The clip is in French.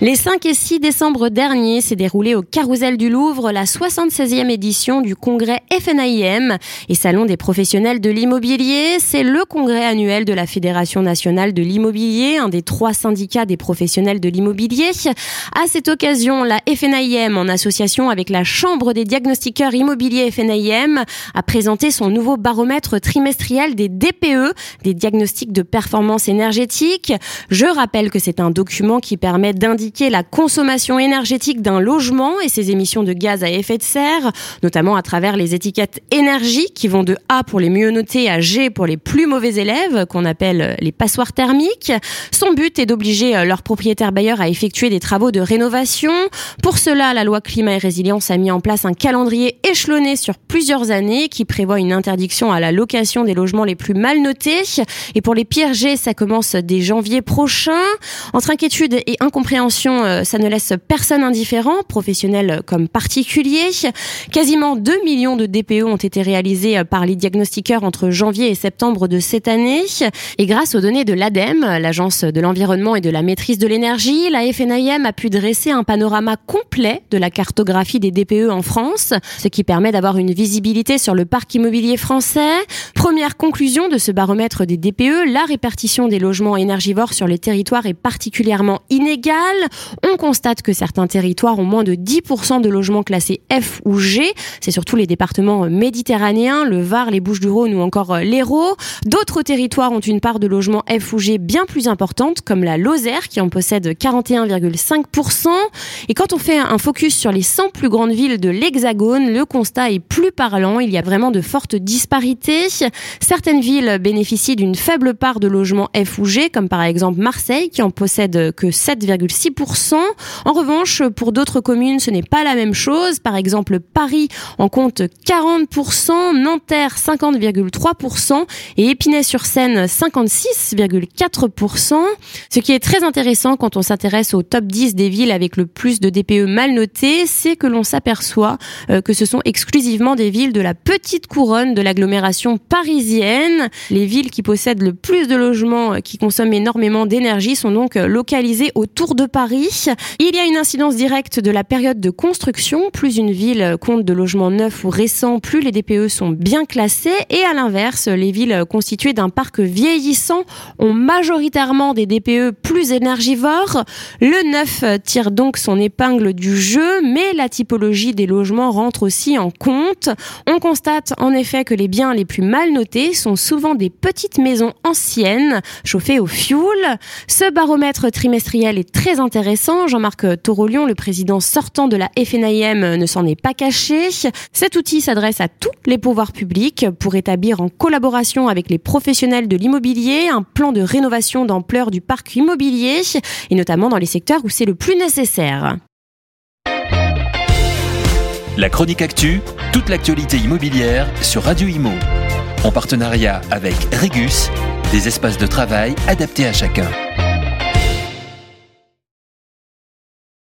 Les 5 et 6 décembre dernier s'est déroulé au Carousel du Louvre la 76e édition du congrès FNAIM et Salon des professionnels de l'immobilier. C'est le congrès annuel de la Fédération nationale de l'immobilier, un des trois syndicats des professionnels de l'immobilier. À cette occasion, la FNAIM, en association avec la Chambre des diagnostiqueurs immobiliers FNAIM, a présenté son nouveau baromètre trimestriel des DPE, des diagnostics de performance énergétique. Je rappelle que c'est un document qui permet d'indiquer la consommation énergétique d'un logement et ses émissions de gaz à effet de serre, notamment à travers les étiquettes énergie qui vont de A pour les mieux notés à G pour les plus mauvais élèves, qu'on appelle les passoires thermiques. Son but est d'obliger leurs propriétaires bailleurs à effectuer des travaux de rénovation. Pour cela, la loi climat et résilience a mis en place un calendrier échelonné sur plusieurs années qui prévoit une interdiction à la location des logements les plus mal notés. Et pour les pires G, ça commence dès janvier prochain. Entre inquiétude et incompréhension, euh, ça ne laisse personne indifférent, professionnel comme particulier. Quasiment 2 millions de DPE ont été réalisés euh, par les diagnostiqueurs entre janvier et septembre de cette année. Et grâce aux données de l'ADEME, l'Agence de l'environnement et de la maîtrise de l'énergie, la FNIM a pu dresser un panorama complet de la cartographie des DPE en France, ce qui permet d'avoir une visibilité sur le parc immobilier français. Première conclusion de ce baromètre des DPE, la répartition des logements énergivores sur les territoires est particulièrement inégale. On constate que certains territoires ont moins de 10% de logements classés F ou G. C'est surtout les départements méditerranéens, le Var, les Bouches-du-Rhône ou encore l'Hérault. D'autres territoires ont une part de logements F ou G bien plus importante, comme la Lozère qui en possède 41,5%. Et quand on fait un focus sur les 100 plus grandes villes de l'Hexagone, le constat est plus parlant. Il y a vraiment de fortes disparités. Certaines villes bénéficient d'une faible part de logements F ou G, comme par exemple Marseille qui en possède que 7,6%. En revanche, pour d'autres communes, ce n'est pas la même chose. Par exemple, Paris en compte 40%, Nanterre 50,3% et Épinay-sur-Seine 56,4%. Ce qui est très intéressant quand on s'intéresse au top 10 des villes avec le plus de DPE mal notés, c'est que l'on s'aperçoit euh, que ce sont exclusivement des villes de la petite couronne de l'agglomération parisienne. Les villes qui possèdent le plus de logements euh, qui consomment énormément d'énergie sont donc euh, localisées autour de Paris il y a une incidence directe de la période de construction. Plus une ville compte de logements neufs ou récents, plus les DPE sont bien classés. Et à l'inverse, les villes constituées d'un parc vieillissant ont majoritairement des DPE plus. Le neuf tire donc son épingle du jeu, mais la typologie des logements rentre aussi en compte. On constate en effet que les biens les plus mal notés sont souvent des petites maisons anciennes, chauffées au fioul. Ce baromètre trimestriel est très intéressant. Jean-Marc Torolion, le président sortant de la FNIM, ne s'en est pas caché. Cet outil s'adresse à tous les pouvoirs publics pour établir en collaboration avec les professionnels de l'immobilier un plan de rénovation d'ampleur du parc immobilier et notamment dans les secteurs où c'est le plus nécessaire. La chronique actu, toute l'actualité immobilière sur Radio Imo. En partenariat avec Regus, des espaces de travail adaptés à chacun.